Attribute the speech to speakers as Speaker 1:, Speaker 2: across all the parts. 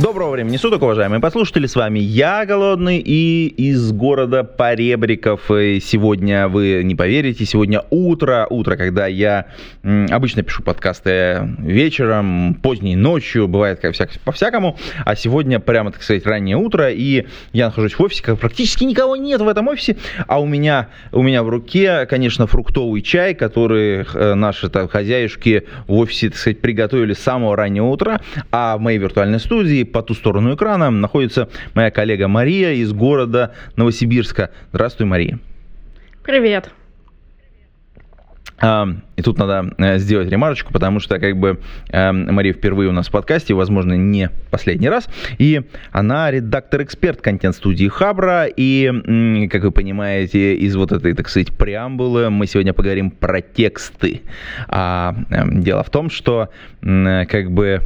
Speaker 1: Доброго времени суток, уважаемые послушатели, с вами я, Голодный, и из города Поребриков. И сегодня, вы не поверите, сегодня утро, утро, когда я м, обычно пишу подкасты вечером, поздней ночью, бывает как всяк, по-всякому, а сегодня прямо, так сказать, раннее утро, и я нахожусь в офисе, как практически никого нет в этом офисе, а у меня, у меня в руке, конечно, фруктовый чай, который э, наши так, хозяюшки в офисе, так сказать, приготовили с самого раннего утра, а в моей виртуальной студии по ту сторону экрана находится моя коллега Мария из города Новосибирска. Здравствуй, Мария.
Speaker 2: Привет.
Speaker 1: А, И тут надо э, сделать ремарочку, потому что как бы э, Мария впервые у нас в подкасте, возможно, не последний раз. И она редактор-эксперт контент-студии Хабра. И, как вы понимаете, из вот этой, так сказать, преамбулы мы сегодня поговорим про тексты. А э, дело в том, что м, как бы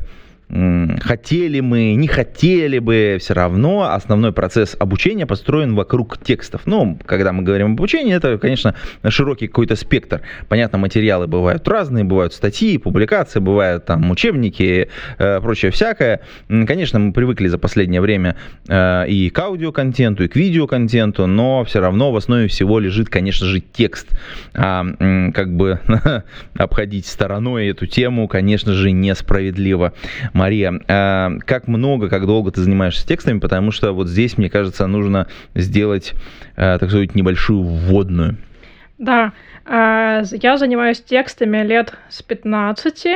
Speaker 1: хотели мы, не хотели бы, все равно основной процесс обучения построен вокруг текстов. Ну, когда мы говорим об обучении, это, конечно, широкий какой-то спектр. Понятно, материалы бывают разные, бывают статьи, публикации, бывают там учебники, э, прочее всякое. Конечно, мы привыкли за последнее время э, и к аудиоконтенту, и к видеоконтенту, но все равно в основе всего лежит, конечно же, текст. А м, как бы обходить стороной эту тему, конечно же, несправедливо. Мария, а как много, как долго ты занимаешься текстами, потому что вот здесь, мне кажется, нужно сделать, э, так сказать, небольшую вводную.
Speaker 2: Да, э, я занимаюсь текстами лет с 15,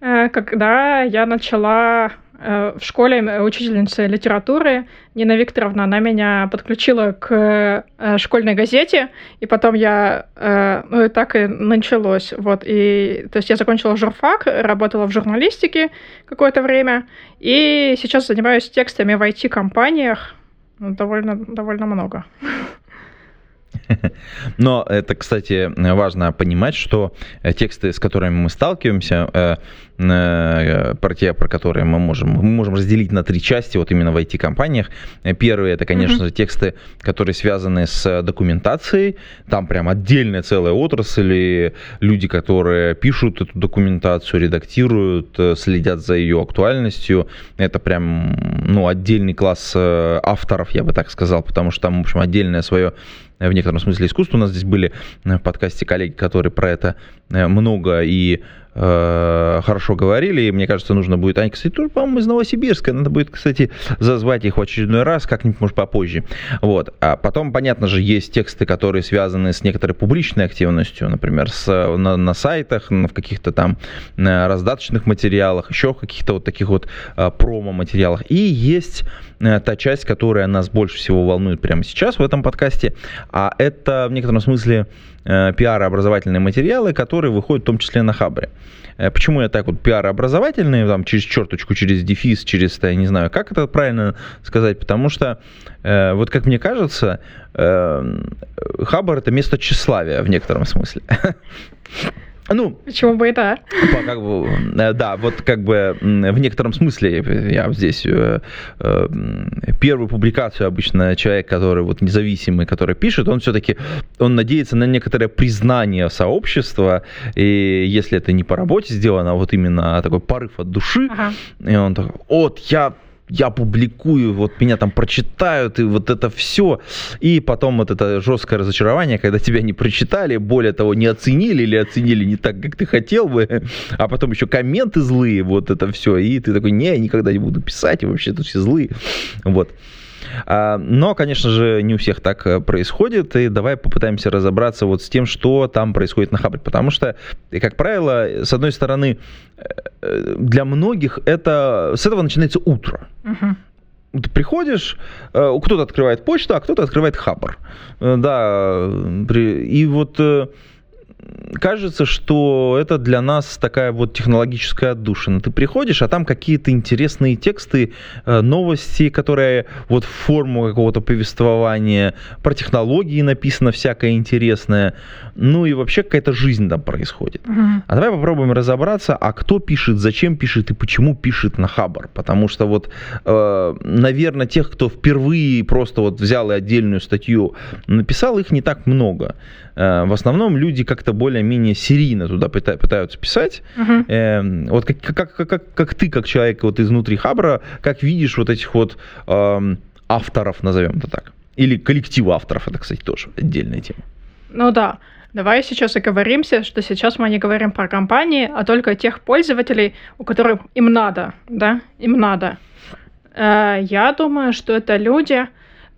Speaker 2: э, когда я начала э, в школе э, учительница литературы Нина Викторовна, она меня подключила к э, школьной газете, и потом я, э, ну и так и началось, вот, и, то есть я закончила журфак, работала в журналистике какое-то время, и сейчас занимаюсь текстами в IT-компаниях, ну, довольно, довольно много.
Speaker 1: Но это, кстати, важно понимать, что э, тексты, с которыми мы сталкиваемся, э, э, про те, про которые мы можем, мы можем разделить на три части, вот именно в IT-компаниях. Первые это, конечно же, тексты, которые связаны с документацией. Там прям отдельная целая отрасль, и люди, которые пишут эту документацию, редактируют, следят за ее актуальностью. Это прям, ну, отдельный класс авторов, я бы так сказал, потому что там, в общем, отдельное свое в некотором смысле искусство. У нас здесь были э, в подкасте коллеги, которые про это много и э, хорошо говорили, и мне кажется, нужно будет... Они, кстати, тоже, по-моему, из Новосибирска. Надо будет, кстати, зазвать их в очередной раз, как-нибудь, может, попозже. Вот. А потом, понятно же, есть тексты, которые связаны с некоторой публичной активностью, например, с, на, на сайтах, в каких-то там э, раздаточных материалах, еще в каких-то вот таких вот э, промо-материалах. И есть э, та часть, которая нас больше всего волнует прямо сейчас в этом подкасте, а это в некотором смысле э, пиар-образовательные материалы, которые выходят в том числе на Хабре. Э, Почему я так вот пиар-образовательные, там, через черточку, через дефис, через, я не знаю, как это правильно сказать, потому что, э, вот как мне кажется, э, Хабр это место тщеславия в некотором смысле. Ну,
Speaker 2: Почему бы и да?
Speaker 1: как бы, э, да, вот как бы в некотором смысле я здесь э, э, первую публикацию обычно человек, который вот независимый, который пишет, он все-таки он надеется на некоторое признание сообщества, и если это не по работе сделано, а вот именно такой порыв от души,
Speaker 2: Ага.
Speaker 1: и он такой, вот я я публикую, вот меня там прочитают, и вот это все. И потом вот это жесткое разочарование, когда тебя не прочитали, более того, не оценили или оценили не так, как ты хотел бы, а потом еще комменты злые, вот это все. И ты такой, не, я никогда не буду писать, и вообще тут все злые. Вот. А, Но, конечно же, не у всех так э, происходит, и давай попытаемся разобраться вот с тем, что там происходит на Хабре, потому что, как правило, с одной стороны, э, для многих это с этого начинается утро.
Speaker 2: Мгм.
Speaker 1: Ты приходишь, э, кто-то открывает почту, а кто-то открывает Хабр. Да, и вот кажется, что это для нас такая вот технологическая отдушина. Ты приходишь, а там какие-то интересные тексты, э, новости, которые вот в форму какого-то повествования, про технологии написано всякое интересное, ну и вообще какая-то жизнь там происходит. Угу. А давай попробуем разобраться, а кто пишет, зачем пишет и почему пишет на Хабар. Потому что вот, э, наверное, тех, кто впервые просто вот взял и отдельную статью написал, их не так много. Э, в основном люди как-то более-менее серийно туда пытаются писать. Uh-huh. Вот как, как, как, как ты, как человек вот изнутри Хабра, как видишь вот этих вот э, авторов, назовем это так? Или коллектив авторов, это, кстати, тоже отдельная тема.
Speaker 2: Ну да. Давай сейчас оговоримся, что сейчас мы не говорим про компании, а только тех пользователей, у которых им надо, да, им надо. Э, я думаю, что это люди,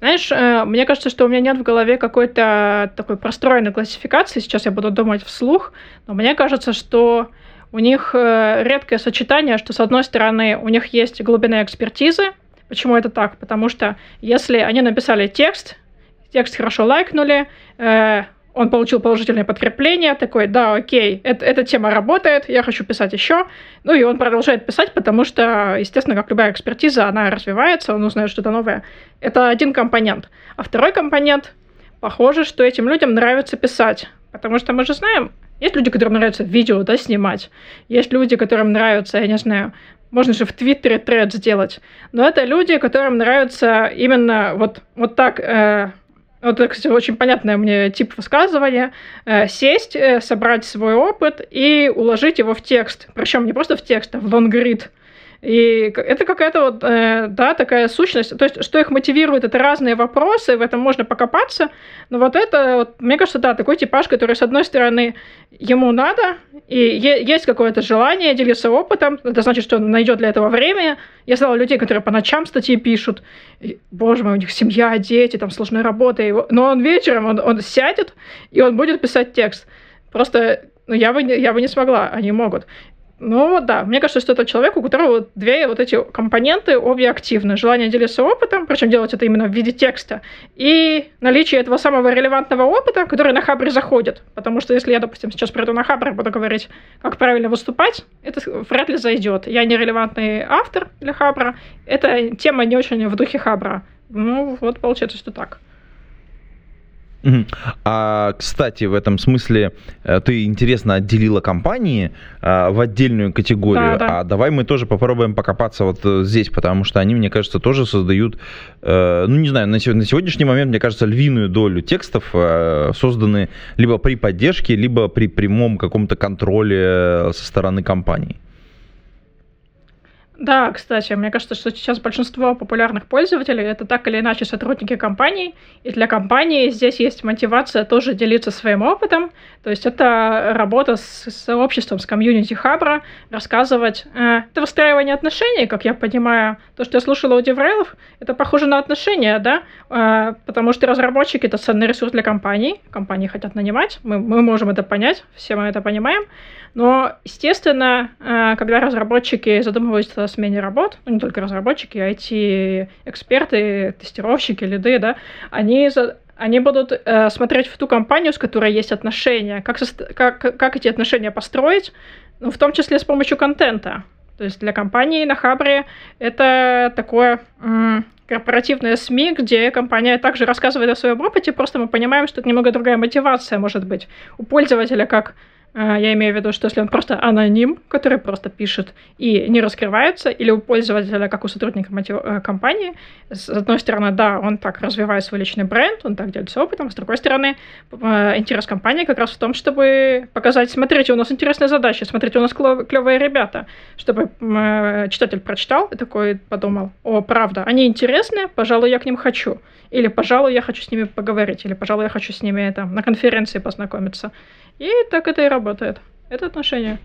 Speaker 2: знаешь, э, мне кажется, что у меня нет в голове какой-то такой простроенной классификации. Сейчас я буду думать вслух, но мне кажется, что у них э, редкое сочетание, что с одной стороны у них есть глубина экспертизы. Почему это так? Потому что если они написали текст, текст хорошо лайкнули, э, он получил положительное подкрепление, такой, да, окей, это, эта тема работает, я хочу писать еще. Ну и он продолжает писать, потому что, естественно, как любая экспертиза, она развивается, он узнает что-то новое. Это один компонент. А второй компонент, похоже, что этим людям нравится писать. Потому что мы же знаем, есть люди, которым нравится видео да, снимать, есть люди, которым нравится, я не знаю, можно же в Твиттере тред сделать. Но это люди, которым нравится именно вот, вот так э, вот это, кстати, очень понятное мне тип высказывания. Э, сесть, э, собрать свой опыт и уложить его в текст. Причем не просто в текст, а в лонгрид. И это какая-то вот, э, да, такая сущность. То есть, что их мотивирует, это разные вопросы, в этом можно покопаться. Но вот это, вот, мне кажется, да, такой типаж, который, с одной стороны, ему надо, и есть какое-то желание делиться опытом. Это значит, что он найдет для этого время. Я знала людей, которые по ночам статьи пишут. И, боже мой, у них семья, дети, там сложная работа. Но он вечером, он, он сядет, и он будет писать текст. Просто ну, я бы, я бы не смогла, они могут. Ну да, мне кажется, что это человек, у которого две вот эти компоненты обе активны. Желание делиться опытом, причем делать это именно в виде текста, и наличие этого самого релевантного опыта, который на Хабре заходит. Потому что если я, допустим, сейчас приду на Хабр и буду говорить, как правильно выступать, это вряд ли зайдет. Я не релевантный автор для Хабра, эта тема не очень в духе Хабра. Ну вот получается, что так.
Speaker 1: А, кстати, в этом смысле э, ты интересно отделила компании а, в отдельную категорию. Да, да. А давай мы тоже попробуем покопаться вот э, здесь, потому что они, мне кажется, тоже создают, ну не знаю, на сегодняшний момент, мне кажется, львиную долю текстов созданы либо при поддержке, либо при прямом каком-то контроле со стороны компании.
Speaker 2: Да, кстати, мне кажется, что сейчас большинство популярных пользователей это так или иначе сотрудники компаний, и для компании здесь есть мотивация тоже делиться своим опытом, то есть это работа с сообществом, с комьюнити Хабра, рассказывать. Э, это выстраивание отношений, как я понимаю. То, что я слушала у деврейлов, это похоже на отношения, да, э, потому что разработчики — это ценный ресурс для компаний, компании хотят нанимать, мы, мы можем это понять, все мы это понимаем, но, естественно, э, когда разработчики задумываются о смене работ, ну, не только разработчики, а IT-эксперты, тестировщики, лиды, да, они, они будут э, смотреть в ту компанию, с которой есть отношения, как, как, как эти отношения построить, ну, в том числе с помощью контента. То есть для компании на Хабре это такое м- корпоративное СМИ, где компания также рассказывает о своем опыте, просто мы понимаем, что это немного другая мотивация может быть у пользователя, как я имею в виду, что если он просто аноним, который просто пишет и не раскрывается, или у пользователя, как у сотрудника э, компании, с одной стороны, да, он так развивает свой личный бренд, он так делится опытом, с другой стороны, э, интерес компании как раз в том, чтобы показать, смотрите, у нас интересная задача, смотрите, у нас клевые ребята, чтобы э, читатель прочитал и такой подумал, о, правда, они интересные, пожалуй, я к ним хочу. Или, пожалуй, я хочу с ними поговорить, или, пожалуй, я хочу с ними там, на конференции познакомиться. И так это и работает. Это отношение.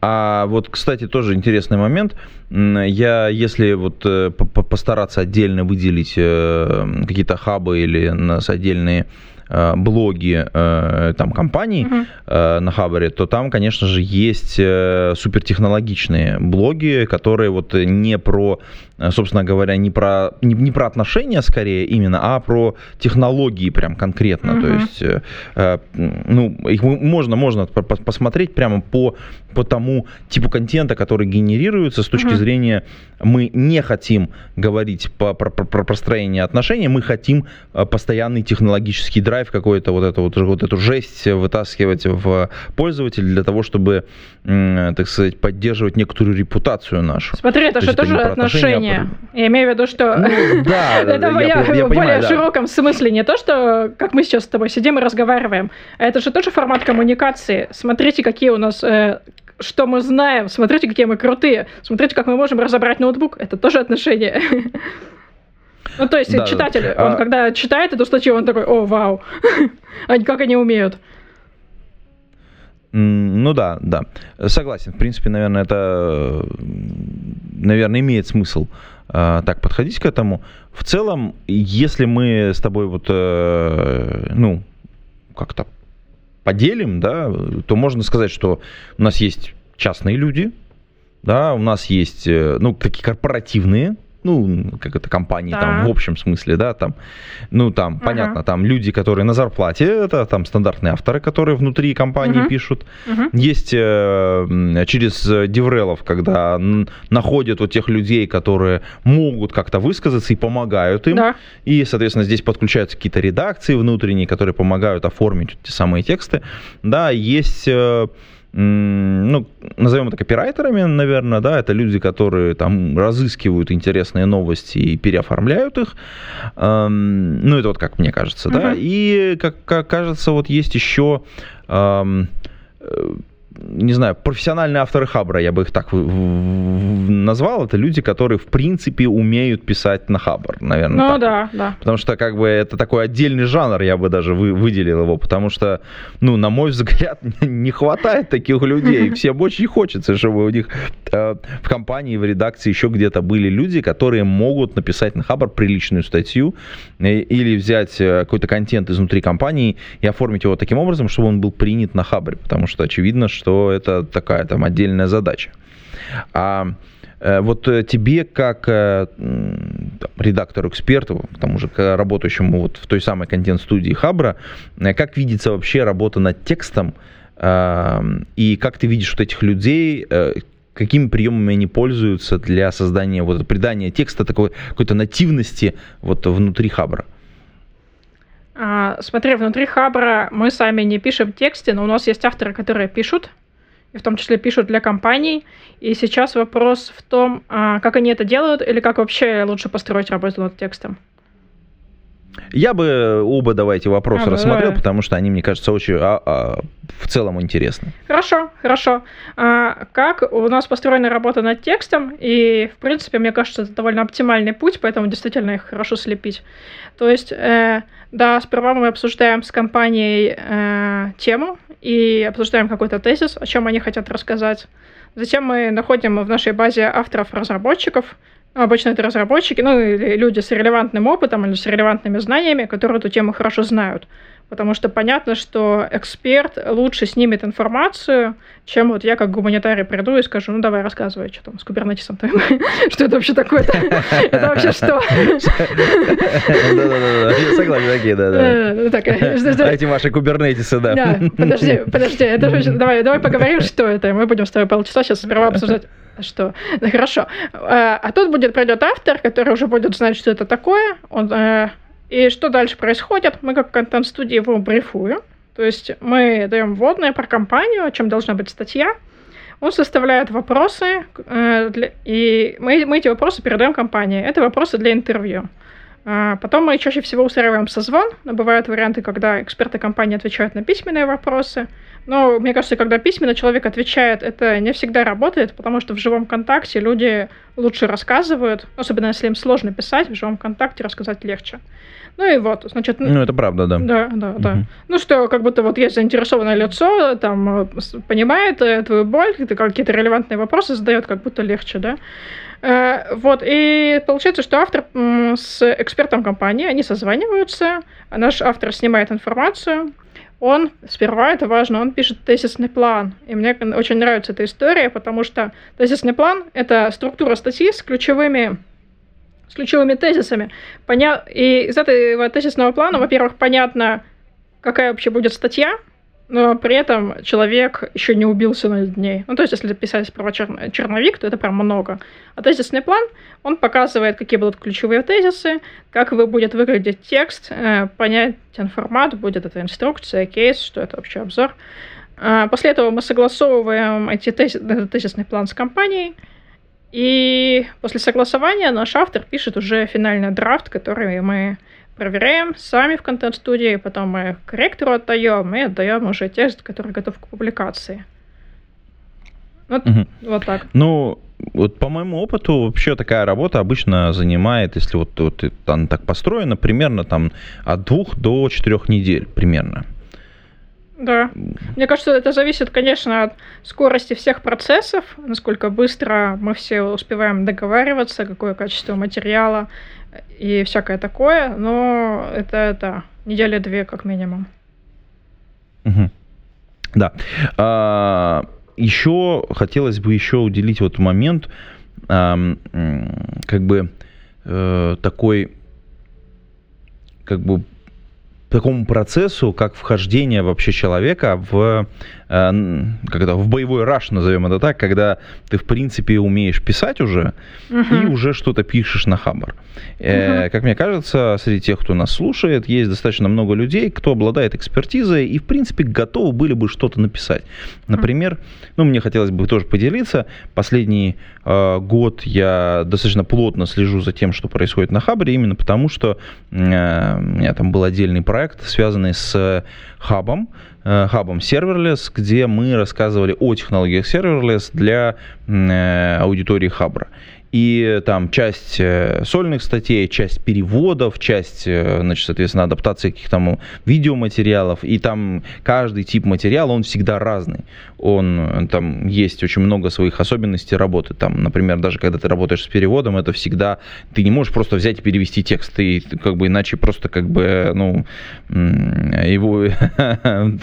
Speaker 1: А вот, кстати, тоже интересный момент. Я, если вот э, постараться отдельно выделить э, какие-то хабы или нас отдельные э, блоги э, там компаний э, на Хабаре, то там, конечно же, есть э, супертехнологичные блоги, которые вот не про, э, собственно говоря, не про, не, не про отношения скорее именно, а про технологии прям конкретно. То
Speaker 2: Мгм.
Speaker 1: есть, э, э, ну, их можно, можно по- по- посмотреть прямо по, по тому типу контента, который генерируется с точки
Speaker 2: Мгм.
Speaker 1: зрения мы не хотим говорить по- про, про- про построение отношений, мы хотим э, постоянный технологический драйв, какой-то вот эту, вот, вот эту жесть вытаскивать в пользователя для того, чтобы, так сказать, поддерживать некоторую репутацию нашу.
Speaker 2: Смотри, это
Speaker 1: То
Speaker 2: же
Speaker 1: это
Speaker 2: тоже
Speaker 1: не про отношения, а
Speaker 2: отношения. Я имею в виду, что...
Speaker 1: Ну, да,
Speaker 2: Это
Speaker 1: да,
Speaker 2: я,
Speaker 1: я, я
Speaker 2: в более
Speaker 1: понимаю, да.
Speaker 2: широком смысле не то, что как мы сейчас с тобой сидим и разговариваем, а это же тоже формат коммуникации. Смотрите, какие у нас э, что мы знаем, смотрите, какие мы крутые, смотрите, как мы можем разобрать ноутбук, это тоже отношения. Ну, то есть
Speaker 1: Да, да.
Speaker 2: читатель, он
Speaker 1: А-
Speaker 2: когда читает эту статью, он такой, о, вау, Они- как они умеют.
Speaker 1: Ну да, да. Согласен. В принципе, наверное, это, наверное, имеет смысл э, так подходить к этому. В целом, если мы с тобой вот, э, ну, как-то поделим, да, то можно сказать, что у нас есть частные люди, да, у нас есть, э, ну, такие корпоративные, ну, как это, компании там
Speaker 2: Так.
Speaker 1: в общем смысле, да, там, ну, там,
Speaker 2: Ага.
Speaker 1: понятно, там люди, которые на зарплате, это там стандартные авторы, которые внутри компании
Speaker 2: Мгм.
Speaker 1: пишут.
Speaker 2: Мгм.
Speaker 1: Есть э, через э, деврелов, когда находят вот тех людей, которые могут как-то высказаться и помогают им.
Speaker 2: Да.
Speaker 1: И, соответственно, здесь подключаются какие-то редакции внутренние, которые помогают оформить те самые тексты. Да, есть, э, ну, назовем это копирайтерами, наверное, да, это люди, которые там разыскивают интересные новости и переоформляют их. Эм, Ну, это вот как мне кажется, да.
Speaker 2: Мгм.
Speaker 1: И, как, как кажется, вот есть еще эм, э, не знаю, профессиональные авторы Хабра, я бы их так назвал, это люди, которые, в принципе, умеют писать на Хабр, наверное.
Speaker 2: Ну
Speaker 1: так.
Speaker 2: да, да.
Speaker 1: Потому что, как бы, это такой отдельный жанр, я бы даже вы, выделил его, потому что, ну, на мой взгляд, не хватает таких людей. Всем очень хочется, чтобы у них э, в компании, в редакции еще где-то были люди, которые могут написать на Хабр приличную статью э, или взять э, какой-то контент изнутри компании и оформить его таким образом, чтобы он был принят на Хабре, потому что очевидно, что это такая там отдельная задача. А э, вот э, тебе, как э, там, редактору-эксперту, к тому же работающему вот в той самой контент-студии Хабра, как видится вообще работа над текстом, э, и как ты видишь вот этих людей, какими приемами они пользуются для создания вот придания текста такой какой-то нативности вот внутри Хабра?
Speaker 2: А, смотри, внутри Хабра мы сами не пишем тексты, но у нас есть авторы, которые пишут, и в том числе пишут для компаний. И сейчас вопрос в том, а, как они это делают, или как вообще лучше построить работу над текстом.
Speaker 1: Я бы оба давайте вопросы
Speaker 2: А,
Speaker 1: рассмотрел,
Speaker 2: давай.
Speaker 1: потому что они, мне кажется, очень а, а, в целом интересны.
Speaker 2: Хорошо, хорошо. А, как у нас построена работа над текстом, и, в принципе, мне кажется, это довольно оптимальный путь, поэтому действительно их хорошо слепить. То есть, э, да, сперва мы обсуждаем с компанией э, тему и обсуждаем какой-то тезис, о чем они хотят рассказать. Затем мы находим в нашей базе авторов-разработчиков, Обычно это разработчики, ну или люди с релевантным опытом или с релевантными знаниями, которые эту тему хорошо знают. Потому что понятно, что эксперт лучше снимет информацию, чем вот я как гуманитарий приду и скажу, ну давай рассказывай, что там с кубернетисом твоим, что это вообще такое Это вообще что?
Speaker 1: Да-да-да, я согласен, такие, да-да.
Speaker 2: Э, ну э,
Speaker 1: А Эти ваши кубернетисы, да.
Speaker 2: Да, подожди, подожди, давай, давай поговорим, что это. и Мы будем с тобой полчаса сейчас сперва обсуждать. Что? Ну, хорошо. А а тут будет придет автор, который уже будет знать, что это такое. Он, э, и что дальше происходит? Мы как контент-студия его брифуем. То есть мы даем вводное про компанию, о чем должна быть статья. Он составляет вопросы, э, для- и мы, мы эти вопросы передаем компании. Это вопросы для интервью. А, Потом мы чаще всего устраиваем созвон, но бывают варианты, когда эксперты компании отвечают на письменные вопросы. Но мне кажется, когда письменно человек отвечает, это не всегда работает, потому что в живом контакте люди лучше рассказывают, особенно если им сложно писать, в живом контакте рассказать легче. Ну и вот, значит,
Speaker 1: Ну, это правда, да.
Speaker 2: да, да, да.
Speaker 1: Мгм.
Speaker 2: Ну что, как будто вот есть заинтересованное лицо, там э, понимает э, твою боль, ты какие-то релевантные вопросы задает, как будто легче, да. Э, вот, и получается, что автор с экспертом компании, они созваниваются, наш автор снимает информацию, он сперва, это важно, он пишет тезисный план. И мне очень нравится эта история, потому что тезисный план — это структура статьи с ключевыми с ключевыми тезисами. Поня... И из этого тезисного плана, во-первых, понятно, какая вообще будет статья, но при этом человек еще не убился над ней. Ну, то есть, если писать про чер... черновик, то это прям много. А тезисный план, он показывает, какие будут ключевые тезисы, как вы будет выглядеть текст, э, понятен формат, будет это инструкция, кейс, что это вообще обзор. А после этого мы согласовываем эти тез... тезисный план с компанией, и после согласования наш автор пишет уже финальный драфт, который мы проверяем сами в контент-студии, потом мы корректору отдаем и отдаем уже текст, который готов к публикации. Вот, угу. вот так.
Speaker 1: Ну, вот по моему опыту вообще такая работа обычно занимает, если вот, вот там так построено, примерно там от двух до четырех недель примерно.
Speaker 2: Да. Мне кажется, это зависит, конечно, от скорости всех процессов, насколько быстро мы все успеваем договариваться, какое качество материала и всякое такое, но это, это недели две как минимум.
Speaker 1: Угу. Да. А, еще хотелось бы еще уделить вот момент, а, как бы а, такой как бы такому процессу, как вхождение вообще человека в, когда, в боевой раш, назовем это так, когда ты, в принципе, умеешь писать уже uh-huh. и уже что-то пишешь на хабар. Uh-huh. Как мне кажется, среди тех, кто нас слушает, есть достаточно много людей, кто обладает экспертизой и, в принципе, готовы были бы что-то написать. Например, ну, мне хотелось бы тоже поделиться. Последний э, год я достаточно плотно слежу за тем, что происходит на хабаре, именно потому что э, у меня там был отдельный проект, связанный с хабом, э, хабом Serverless, где мы рассказывали о технологиях Serverless для э, аудитории Хабра. И там часть э, сольных статей, часть переводов, часть, значит, соответственно, адаптации каких-то видеоматериалов. И там каждый тип материала, он всегда разный он, там есть очень много своих особенностей работы. Там, например, даже когда ты работаешь с переводом, это всегда, ты не можешь просто взять и перевести текст, и как бы иначе просто как бы, ну, его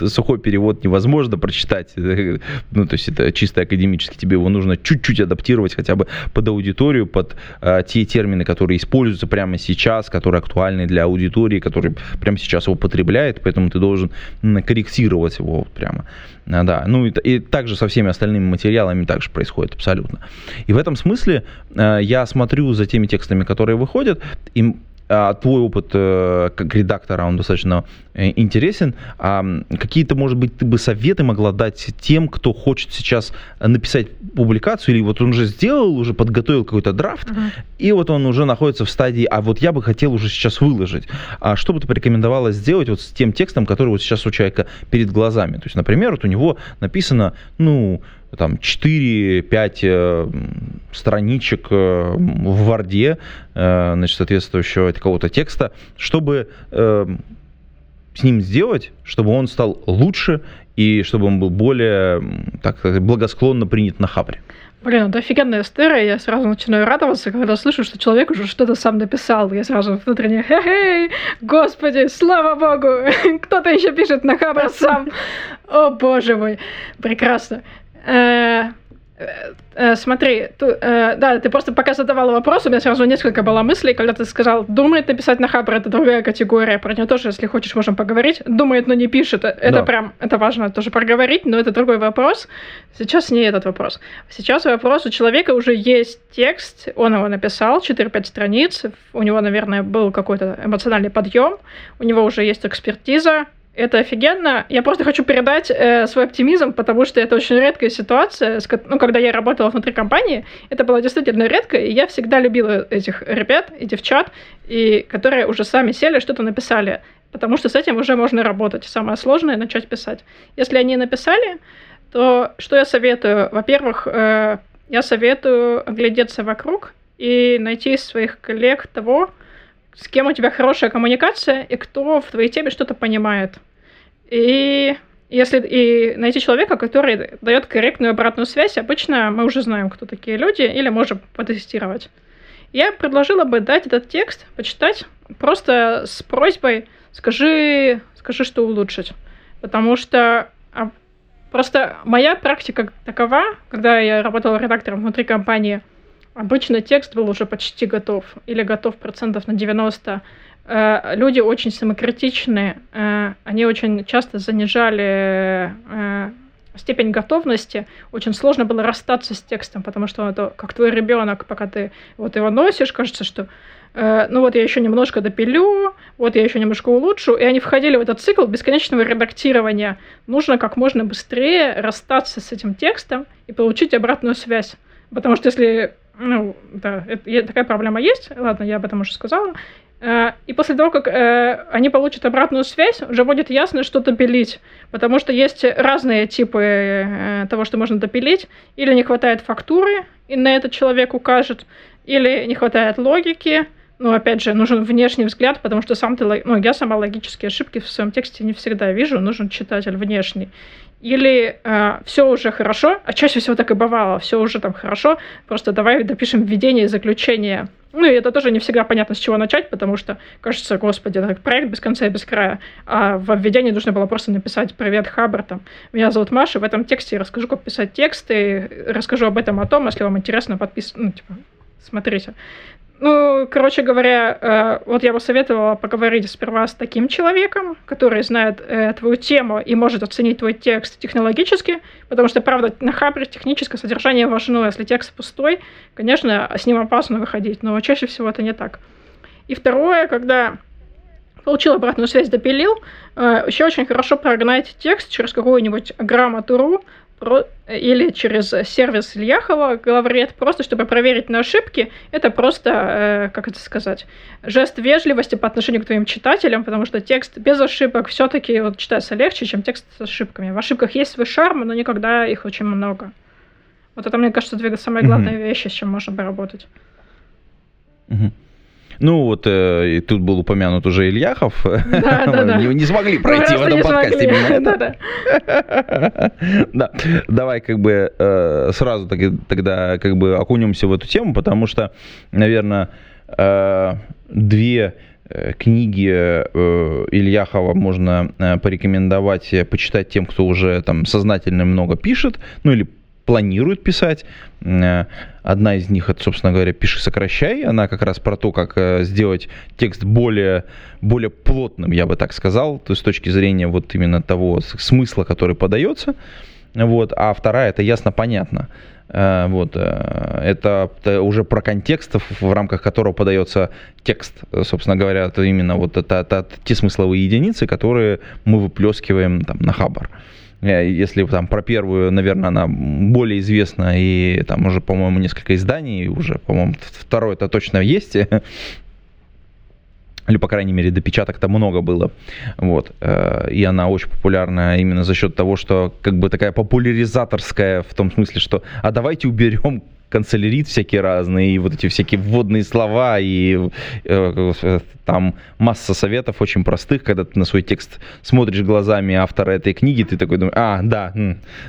Speaker 1: сухой перевод невозможно прочитать. Ну, то есть это чисто академически, тебе его нужно чуть-чуть адаптировать хотя бы под аудиторию, под а, те термины, которые используются прямо сейчас, которые актуальны для аудитории, которые прямо сейчас его потребляет, поэтому ты должен корректировать его прямо. Да, ну и, и также со всеми остальными материалами также происходит абсолютно. И в этом смысле э, я смотрю за теми текстами, которые выходят, и а, твой опыт э, как редактора, он достаточно э, интересен. А какие-то, может быть, ты бы советы могла дать тем, кто хочет сейчас написать публикацию, или вот он уже сделал, уже подготовил какой-то драфт, uh-huh. и вот он уже находится в стадии, а вот я бы хотел уже сейчас выложить. А что бы ты порекомендовала сделать вот с тем текстом, который вот сейчас у человека перед глазами? То есть, например, вот у него написано, ну, там 4-5 э, страничек э, в Варде, э, значит, соответствующего какого-то текста, чтобы с ним сделать, чтобы он стал лучше и чтобы он был более так благосклонно принят на Хабре.
Speaker 2: Блин, это офигенная история. Я сразу начинаю радоваться, когда слышу, что человек уже что-то сам написал. Я сразу внутренне, хе-хей, господи, слава богу, кто-то еще пишет на Хабр сам. О, боже мой, прекрасно. Э, э, э, смотри, ту, э, да, ты просто пока задавала вопрос, у меня сразу несколько было мыслей, когда ты сказал, думает написать на Хабр, это другая категория, про нее тоже, если хочешь, можем поговорить. Думает, но не пишет, это да. прям, это важно тоже проговорить, но это другой вопрос. Сейчас не этот вопрос. Сейчас вопрос, у человека уже есть текст, он его написал, 4-5 страниц, у него, наверное, был какой-то эмоциональный подъем, у него уже есть экспертиза, это офигенно. Я просто хочу передать э, свой оптимизм, потому что это очень редкая ситуация. Ну, когда я работала внутри компании, это было действительно редко, и я всегда любила этих ребят и девчат, и которые уже сами сели, что-то написали. Потому что с этим уже можно работать. Самое сложное — начать писать. Если они написали, то что я советую? Во-первых, э, я советую оглядеться вокруг и найти своих коллег того, с кем у тебя хорошая коммуникация и кто в твоей теме что-то понимает. И Если и найти человека, который дает корректную обратную связь, обычно мы уже знаем, кто такие люди, или можем потестировать. Я предложила бы дать этот текст, почитать, просто с просьбой скажи, скажи, что улучшить. Потому что а, просто моя практика такова, когда я работала редактором внутри компании, обычно текст был уже почти готов или готов процентов на 90. Э, люди очень самокритичные, э, они очень часто занижали э, степень готовности, очень сложно было расстаться с текстом, потому что это как твой ребенок, пока ты вот его носишь, кажется, что ну вот я еще немножко допилю, вот я еще немножко улучшу, и они входили в этот цикл бесконечного редактирования. Нужно как можно быстрее расстаться с этим текстом и получить обратную связь. Потому что если, ну, да, это, такая проблема есть, ладно, я об этом уже сказала, Э, и после того, как э, они получат обратную связь, уже будет ясно, что допилить. Потому что есть разные типы э, того, что можно допилить. Или не хватает фактуры, и на это человек укажет. Или не хватает логики. Ну, опять же, нужен внешний взгляд, потому что сам ты... Ну, я сама логические ошибки в своем тексте не всегда вижу. Нужен читатель внешний. Или э, все уже хорошо, а чаще всего так и бывало, все уже там хорошо, просто давай допишем введение и заключение. Ну и это тоже не всегда понятно, с чего начать, потому что кажется, господи, это проект без конца и без края. А в введении нужно было просто написать «Привет, Хабр», там, «Меня зовут Маша», в этом тексте я расскажу, как писать тексты, расскажу об этом, о том, если вам интересно, подписывайтесь, ну, типа, смотрите. Ну, короче говоря, э, вот я бы советовала поговорить сперва с таким человеком, который знает э, твою тему и может оценить твой текст технологически, потому что, правда, на хабре техническое содержание важно. Если текст пустой, конечно, с ним опасно выходить, но чаще всего это не так. И второе, когда получил обратную связь, допилил, э, еще очень хорошо прогнать текст через какую-нибудь грамоту.ру, или через сервис Ильяхова главред, просто чтобы проверить на ошибки. Это просто, э, как это сказать, жест вежливости по отношению к твоим читателям, потому что текст без ошибок все-таки вот, читается легче, чем текст с ошибками. В ошибках есть свой шарм, но никогда их очень много. Вот это, мне кажется, две самые главные mm-hmm. вещи, с чем можно поработать.
Speaker 1: Mm-hmm. Ну вот э, тут был упомянут уже Ильяхов.
Speaker 2: Да, да, да.
Speaker 1: Не, не смогли пройти в этом подкасте именно это. Да, давай как бы э, сразу тогда как бы окунемся в эту тему, потому что, наверное, э, две э, книги э, Ильяхова можно э, порекомендовать почитать тем, кто уже там сознательно много пишет, ну или планирует писать. Э, одна из них, собственно говоря, «Пиши, сокращай». Она как раз про то, как э, сделать текст более, более плотным, я бы так сказал, то есть с точки зрения вот именно того смысла, который подается. Вот. А вторая – это ясно-понятно. Э, вот. Это уже про контекст, в рамках которого подается текст, собственно говоря, это именно вот это, это те смысловые единицы, которые мы выплескиваем там, на хабар. Э, если там про первую, наверное, она более известна, и там уже, по-моему, несколько изданий, уже, по-моему, второе это точно есть, или, по крайней мере, допечаток-то много было, вот, э, и она очень популярна именно за счет того, что как бы такая популяризаторская в том смысле, что а давайте уберем канцелярит всякие разные, и вот эти всякие вводные слова, и э, там масса советов очень простых, когда ты на свой текст смотришь глазами автора этой книги, ты такой думаешь, а, да,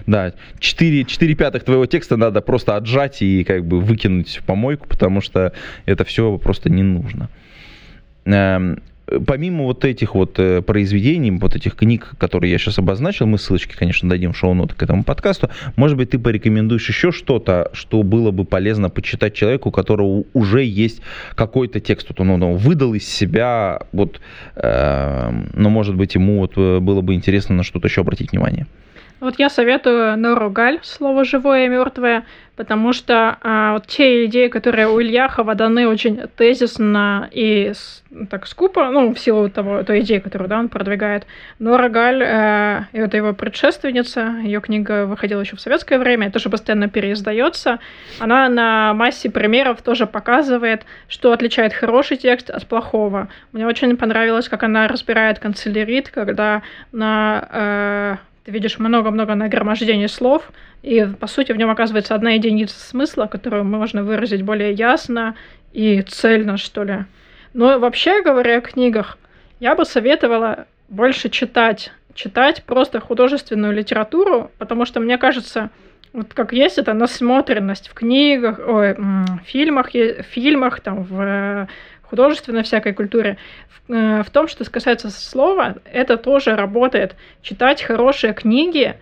Speaker 1: да, 4, 4 пятых твоего текста надо просто отжать и как бы выкинуть в помойку, потому что это все просто не нужно. Помимо вот этих вот э, произведений, вот этих книг, которые я сейчас обозначил, мы ссылочки, конечно, дадим в шоу-ноты к этому подкасту, может быть, ты порекомендуешь еще что-то, что было бы полезно почитать человеку, у которого уже есть какой-то текст, вот он, он выдал из себя, вот, э, но, может быть, ему вот э, было бы интересно на что-то еще обратить внимание.
Speaker 2: Вот я советую Нору Галь, слово живое и мертвое, потому что а, вот те идеи, которые у Ильяхова даны очень тезисно и так скупо, ну, в силу того, той идеи, которую да, он продвигает. Нора Галь, э, и это его предшественница, ее книга выходила еще в советское время, тоже постоянно переиздается. Она на массе примеров тоже показывает, что отличает хороший текст от плохого. Мне очень понравилось, как она разбирает канцелярит, когда на э, ты видишь много-много нагромождений слов, и, по сути, в нем оказывается одна единица смысла, которую можно выразить более ясно и цельно, что ли. Но вообще говоря о книгах, я бы советовала больше читать читать просто художественную литературу, потому что, мне кажется, вот как есть эта насмотренность в книгах, ой, в фильмах, в фильмах, там, в художественной всякой культуре, в, э, в том, что касается слова, это тоже работает. Читать хорошие книги,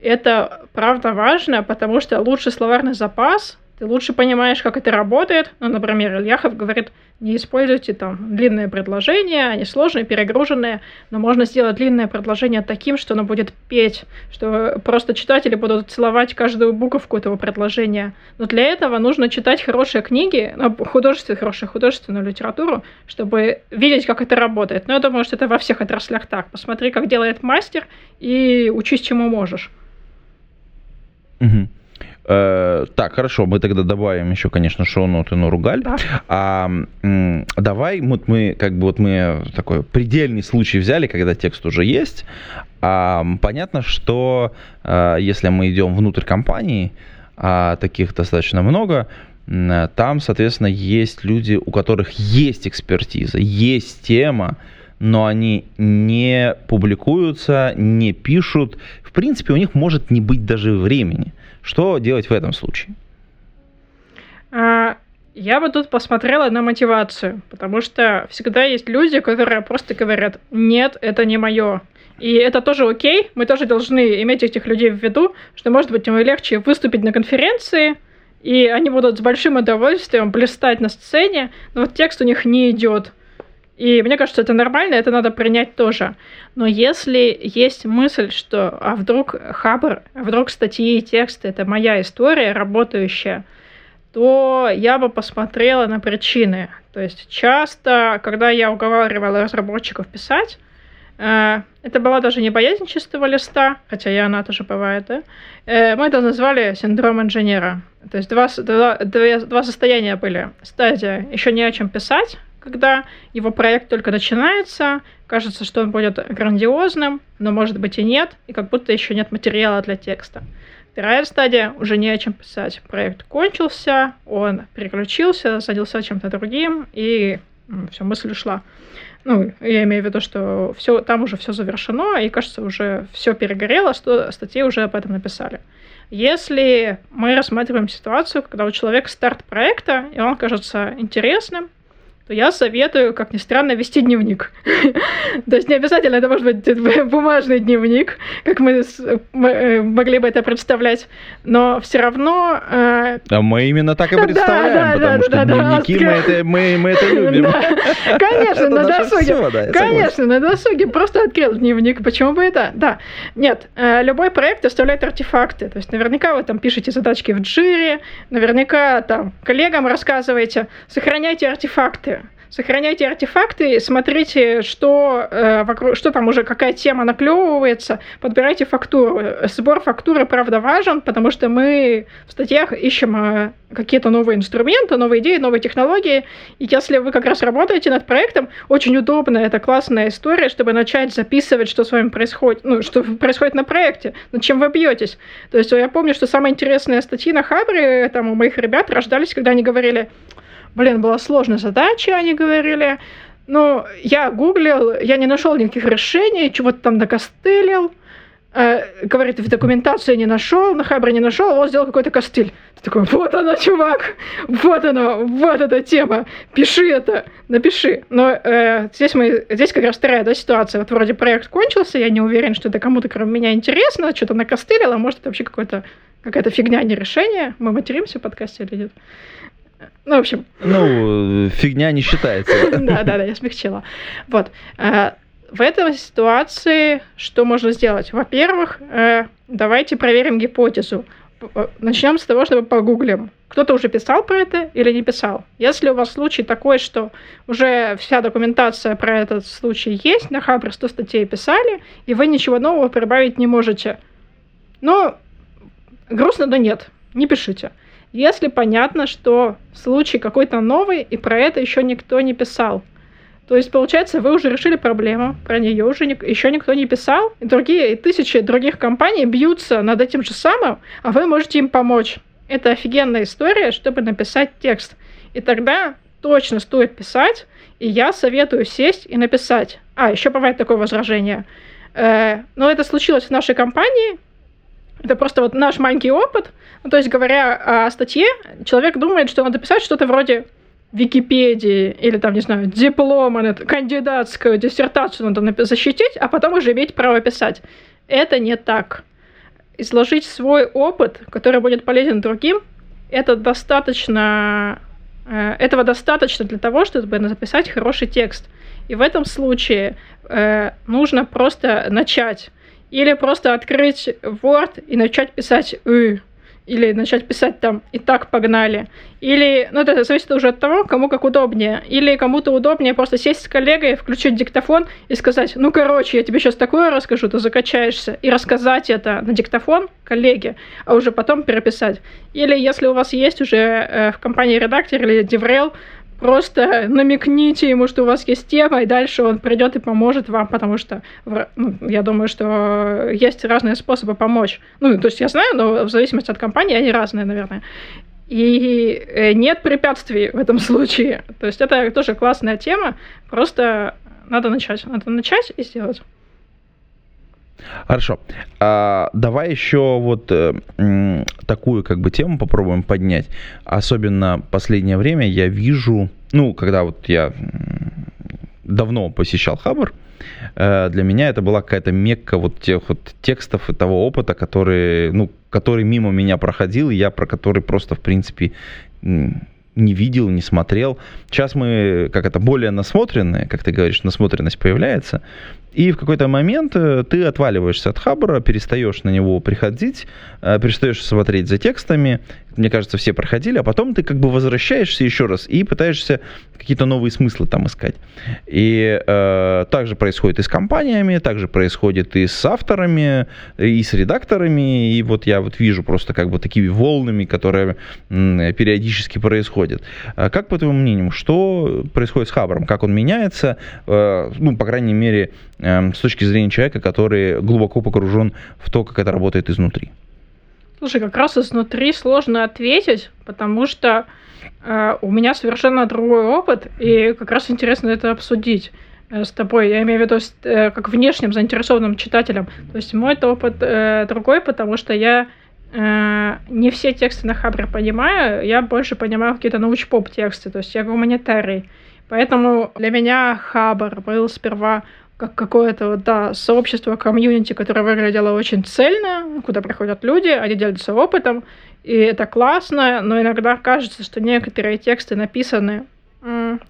Speaker 2: это правда важно, потому что лучший словарный запас ты лучше понимаешь, как это работает. Ну, например, Ильяхов говорит, не используйте там длинные предложения, они сложные, перегруженные, но можно сделать длинное предложение таким, что оно будет петь, что просто читатели будут целовать каждую буковку этого предложения. Но для этого нужно читать хорошие книги, ну, художественную, хорошую художественную литературу, чтобы видеть, как это работает. Но я думаю, что это во всех отраслях так. Посмотри, как делает мастер, и учись, чему можешь.
Speaker 1: Угу. Э, так, хорошо, мы тогда добавим еще, конечно, шоу-ноты на Ругаль. Да. А, давай, вот мы, как бы вот мы такой предельный случай взяли, когда текст уже есть. А, понятно, что а, если мы идем внутрь компании, а таких достаточно много, там, соответственно, есть люди, у которых есть экспертиза, есть тема, но они не публикуются, не пишут. В принципе, у них может не быть даже времени. Что делать в этом случае?
Speaker 2: А, я бы тут посмотрела на мотивацию, потому что всегда есть люди, которые просто говорят, нет, это не мое. И это тоже окей, мы тоже должны иметь этих людей в виду, что, может быть, им легче выступить на конференции, и они будут с большим удовольствием блистать на сцене, но вот текст у них не идет. И мне кажется, это нормально, это надо принять тоже. Но если есть мысль, что а вдруг хабр, а вдруг статьи и тексты — это моя история работающая, то я бы посмотрела на причины. То есть часто, когда я уговаривала разработчиков писать, э, это была даже не боязнь чистого листа, хотя и она тоже бывает, да? Э, мы это назвали синдром инженера. То есть два, два, два состояния были. Стадия еще не о чем писать, когда его проект только начинается, кажется, что он будет грандиозным, но может быть и нет, и как будто еще нет материала для текста. Вторая стадия уже не о чем писать. Проект кончился, он переключился, занялся чем-то другим, и все, мысль ушла. Ну, я имею в виду, что все, там уже все завершено, и кажется, уже все перегорело, что статьи уже об этом написали. Если мы рассматриваем ситуацию, когда у человека старт проекта, и он кажется интересным, то я советую, как ни странно, вести дневник. То есть не обязательно это может быть бумажный дневник, как мы э, могли бы это представлять, но все равно...
Speaker 1: Э, а мы именно так и представляем, потому что дневники мы это любим.
Speaker 2: Конечно, на досуге. Конечно, на досуге просто открыл дневник, почему бы это? Да. Нет, э, любой проект оставляет артефакты, то есть наверняка вы там пишете задачки в джире, наверняка там коллегам рассказываете, сохраняйте артефакты, сохраняйте артефакты, смотрите, что, э, вокруг, что там уже, какая тема наклевывается, подбирайте фактуру. Сбор фактуры, правда, важен, потому что мы в статьях ищем э, какие-то новые инструменты, новые идеи, новые технологии. И если вы как раз работаете над проектом, очень удобно, это классная история, чтобы начать записывать, что с вами происходит, ну, что происходит на проекте, над чем вы бьетесь. То есть я помню, что самые интересные статьи на Хабре там у моих ребят рождались, когда они говорили, блин, была сложная задача, они говорили. Но я гуглил, я не нашел никаких решений, чего-то там накостылил. Э, говорит, в документации не нашел, на Хабре не нашел, а вот сделал какой-то костыль. Ты такой, вот она, чувак, вот она, вот эта тема, пиши это, напиши. Но э, здесь, мы, здесь как раз вторая да, ситуация. Вот вроде проект кончился, я не уверен, что это кому-то кроме меня интересно, что-то накостылил, а может это вообще какой-то какая-то фигня, не решение. Мы материмся в подкасте или нет? Ну, в общем.
Speaker 1: Ну, фигня не считается.
Speaker 2: Да, да, да, я смягчила. Вот. Э, в этой ситуации что можно сделать? Во-первых, э, давайте проверим гипотезу. Э, Начнем с того, чтобы погуглим. Кто-то уже писал про это или не писал. Если у вас случай такой, что уже вся документация про этот случай есть, на Хабре 100 статей писали, и вы ничего нового прибавить не можете, ну, грустно, но нет, не пишите если понятно, что случай какой-то новый, и про это еще никто не писал. То есть, получается, вы уже решили проблему, про нее уже ни, еще никто не писал, и другие, и тысячи других компаний бьются над этим же самым, а вы можете им помочь. Это офигенная история, чтобы написать текст. И тогда точно стоит писать, и я советую сесть и написать. А, еще бывает такое возражение. Э, но это случилось в нашей компании, это просто вот наш маленький опыт. Ну, то есть, говоря о статье, человек думает, что надо писать что-то вроде Википедии или там, не знаю, диплома, кандидатскую диссертацию надо защитить, а потом уже иметь право писать. Это не так. Изложить свой опыт, который будет полезен другим, это достаточно, э, этого достаточно для того, чтобы записать хороший текст. И в этом случае э, нужно просто начать. Или просто открыть Word и начать писать «ы», или начать писать там «и так погнали». Или, ну, это зависит уже от того, кому как удобнее. Или кому-то удобнее просто сесть с коллегой, включить диктофон и сказать, ну, короче, я тебе сейчас такое расскажу, ты закачаешься. И рассказать это на диктофон коллеге, а уже потом переписать. Или если у вас есть уже э, в компании редактор или деврел, просто намекните ему, что у вас есть тема, и дальше он придет и поможет вам, потому что ну, я думаю, что есть разные способы помочь. Ну, то есть я знаю, но в зависимости от компании они разные, наверное. И э, нет препятствий в этом случае. То есть это тоже классная тема, просто надо начать. Надо начать и сделать.
Speaker 1: Хорошо. А, давай еще вот э, такую как бы тему попробуем поднять. Особенно последнее время я вижу, ну, когда вот я давно посещал Хабр, э, для меня это была какая-то мекка вот тех вот текстов и того опыта, который, ну, который мимо меня проходил, и я про который просто, в принципе, не видел, не смотрел. Сейчас мы, как это, более насмотренные, как ты говоришь, насмотренность появляется. И в какой-то момент э, ты отваливаешься от Хабра, перестаешь на него приходить, э, перестаешь смотреть за текстами. Мне кажется, все проходили, а потом ты как бы возвращаешься еще раз и пытаешься какие-то новые смыслы там искать. И э, так же происходит и с компаниями, так же происходит и с авторами, и с редакторами. И вот я вот вижу просто как бы такими волнами, которые периодически происходят. А как, по твоему мнению, что происходит с Хабром? Как он меняется? Э, ну, по крайней мере, Эм, с точки зрения человека, который глубоко погружен в то, как это работает изнутри?
Speaker 2: Слушай, как раз изнутри сложно ответить, потому что э, у меня совершенно другой опыт, и как раз интересно это обсудить э, с тобой. Я имею в виду э, как внешним заинтересованным читателем. То есть мой опыт э, другой, потому что я э, не все тексты на Хабре понимаю, я больше понимаю какие-то научпоп тексты, то есть я гуманитарий. Поэтому для меня Хабр был сперва как какое-то вот, да, сообщество, комьюнити, которое выглядело очень цельно, куда приходят люди, они делятся опытом, и это классно, но иногда кажется, что некоторые тексты написаны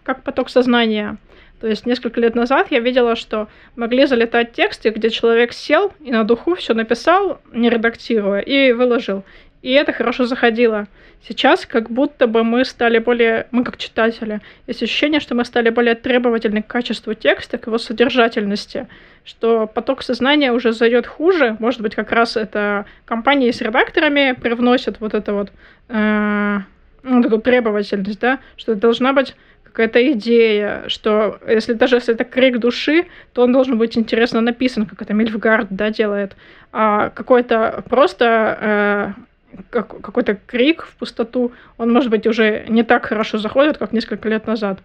Speaker 2: как поток сознания. То есть несколько лет назад я видела, что могли залетать тексты, где человек сел и на духу все написал, не редактируя, и выложил. И это хорошо заходило. Сейчас как будто бы мы стали более, мы как читатели, есть ощущение, что мы стали более требовательны к качеству текста, к его содержательности, что поток сознания уже зайдет хуже. Может быть, как раз это компании с редакторами привносят вот это вот, э, вот эту требовательность, да, что должна быть какая-то идея, что если даже если это крик души, то он должен быть интересно написан, как это Мильфгард да, делает. А какой-то просто э, как, какой-то крик в пустоту, он, может быть, уже не так хорошо заходит, как несколько лет назад.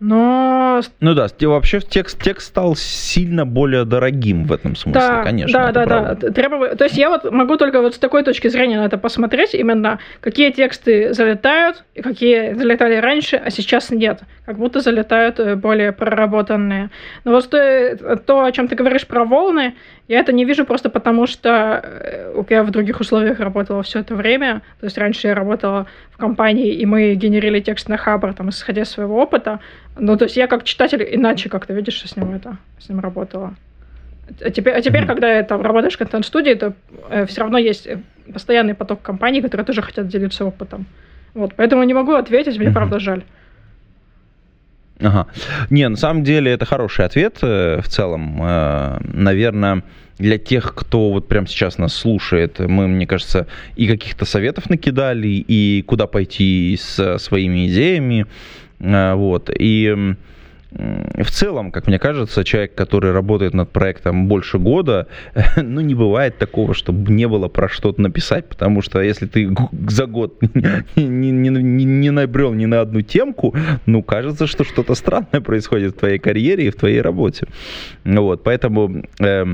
Speaker 2: Но...
Speaker 1: Ну да, вообще текст, текст стал сильно более дорогим в этом смысле,
Speaker 2: да,
Speaker 1: конечно.
Speaker 2: Да, да, правда. да. Требов... То есть я вот могу только вот с такой точки зрения на это посмотреть, именно какие тексты залетают, и какие залетали раньше, а сейчас нет. Как будто залетают э, более проработанные. Но вот то, то о чем ты говоришь про волны, я это не вижу просто потому, что э, я в других условиях работала все это время. То есть раньше я работала в компании, и мы генерили текст на Хабр, там, исходя из своего опыта. Ну, то есть я как читатель иначе как-то, видишь, с ним это, с ним работала. А теперь, а теперь когда там работаешь в контент-студии, то э, все равно есть э, постоянный поток компаний, которые тоже хотят делиться опытом. Вот, поэтому не могу ответить, мне правда жаль.
Speaker 1: Ага. Не, на самом деле это хороший ответ э, в целом. Э, наверное, для тех, кто вот прямо сейчас нас слушает, мы, мне кажется, и каких-то советов накидали, и куда пойти с своими идеями. Э, вот. И в целом, как мне кажется, человек, который работает над проектом больше года, ну, не бывает такого, чтобы не было про что-то написать, потому что если ты за год не, не, не, не набрел ни на одну темку, ну, кажется, что что-то странное происходит в твоей карьере и в твоей работе. Вот, поэтому... Э,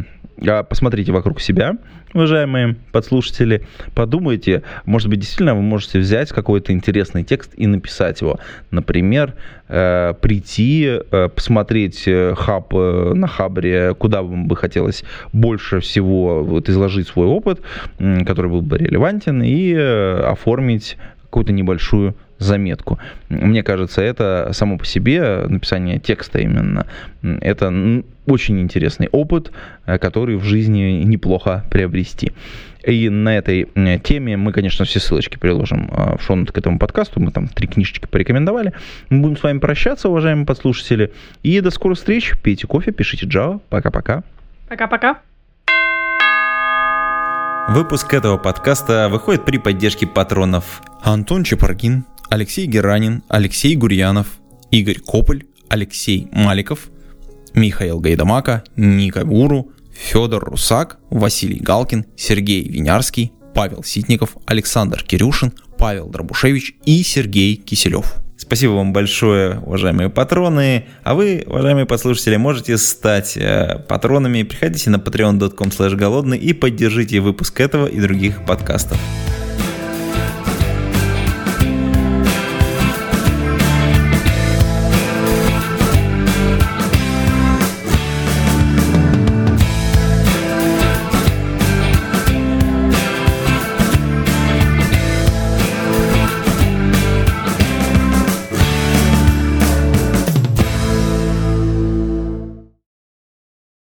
Speaker 1: посмотрите вокруг себя, уважаемые подслушатели, подумайте, может быть, действительно вы можете взять какой-то интересный текст и написать его. Например, э, прийти, э, посмотреть э, хаб на хабре, куда вам бы хотелось больше всего вот, изложить свой опыт, который был бы релевантен, и оформить какую-то небольшую заметку. Мне кажется, это само по себе, написание текста именно, это очень интересный опыт, э, который в жизни неплохо приобрести. И на этой теме мы, конечно, все ссылочки приложим э, в шоу к этому подкасту. Мы там три книжечки порекомендовали. Мы будем с вами прощаться, уважаемые подслушатели. И до скорых встреч. Пейте кофе, пишите Java. Пока-пока.
Speaker 2: Пока-пока.
Speaker 1: Выпуск этого подкаста выходит при поддержке патронов Антон Чепаргин, Алексей Геранин, Алексей Гурьянов, Игорь Кополь, Алексей Маликов, Михаил Гайдамака, Ника Гуру, Федор Русак, Василий Галкин, Сергей Винярский, Павел Ситников, Александр Кирюшин, Павел Дробушевич и Сергей Киселев. Спасибо вам большое, уважаемые патроны. А вы, уважаемые послушатели, можете стать э, патронами. Приходите на patreon.com голодный и поддержите выпуск этого и других подкастов.